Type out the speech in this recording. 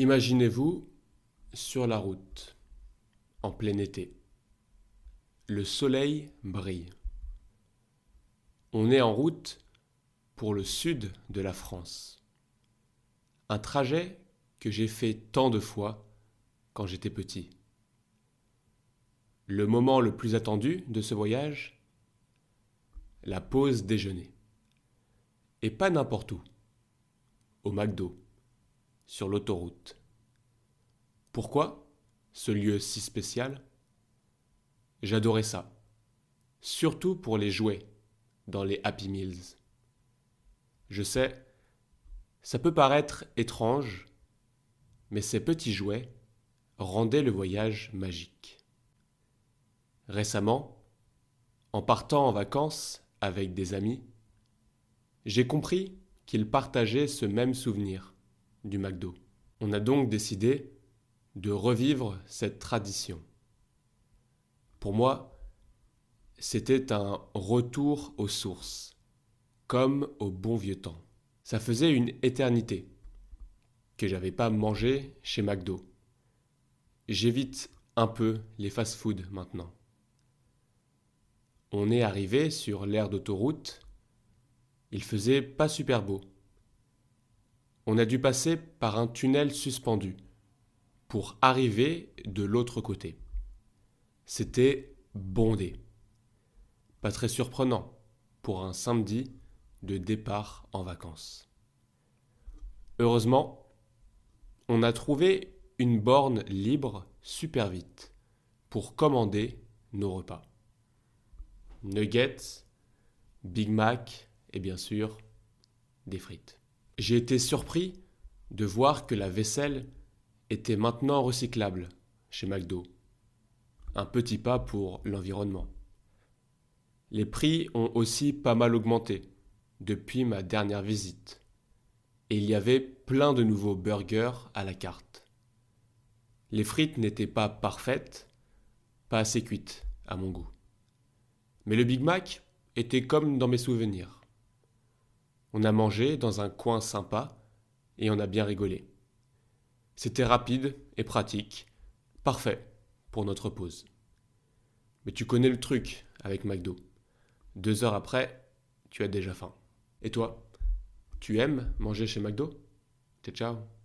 Imaginez-vous sur la route, en plein été. Le soleil brille. On est en route pour le sud de la France. Un trajet que j'ai fait tant de fois quand j'étais petit. Le moment le plus attendu de ce voyage La pause déjeuner. Et pas n'importe où. Au McDo sur l'autoroute. Pourquoi ce lieu si spécial? J'adorais ça, surtout pour les jouets dans les Happy Meals. Je sais, ça peut paraître étrange, mais ces petits jouets rendaient le voyage magique. Récemment, en partant en vacances avec des amis, j'ai compris qu'ils partageaient ce même souvenir du McDo. On a donc décidé de revivre cette tradition. Pour moi, c'était un retour aux sources, comme au bon vieux temps. Ça faisait une éternité que j'avais pas mangé chez McDo. J'évite un peu les fast-foods maintenant. On est arrivé sur l'aire d'autoroute. Il faisait pas super beau on a dû passer par un tunnel suspendu pour arriver de l'autre côté. C'était bondé. Pas très surprenant pour un samedi de départ en vacances. Heureusement, on a trouvé une borne libre super vite pour commander nos repas. Nuggets, Big Mac et bien sûr des frites. J'ai été surpris de voir que la vaisselle était maintenant recyclable chez McDo. Un petit pas pour l'environnement. Les prix ont aussi pas mal augmenté depuis ma dernière visite. Et il y avait plein de nouveaux burgers à la carte. Les frites n'étaient pas parfaites, pas assez cuites à mon goût. Mais le Big Mac était comme dans mes souvenirs. On a mangé dans un coin sympa et on a bien rigolé. C'était rapide et pratique, parfait pour notre pause. Mais tu connais le truc avec McDo. Deux heures après, tu as déjà faim. Et toi, tu aimes manger chez McDo? Ciao ciao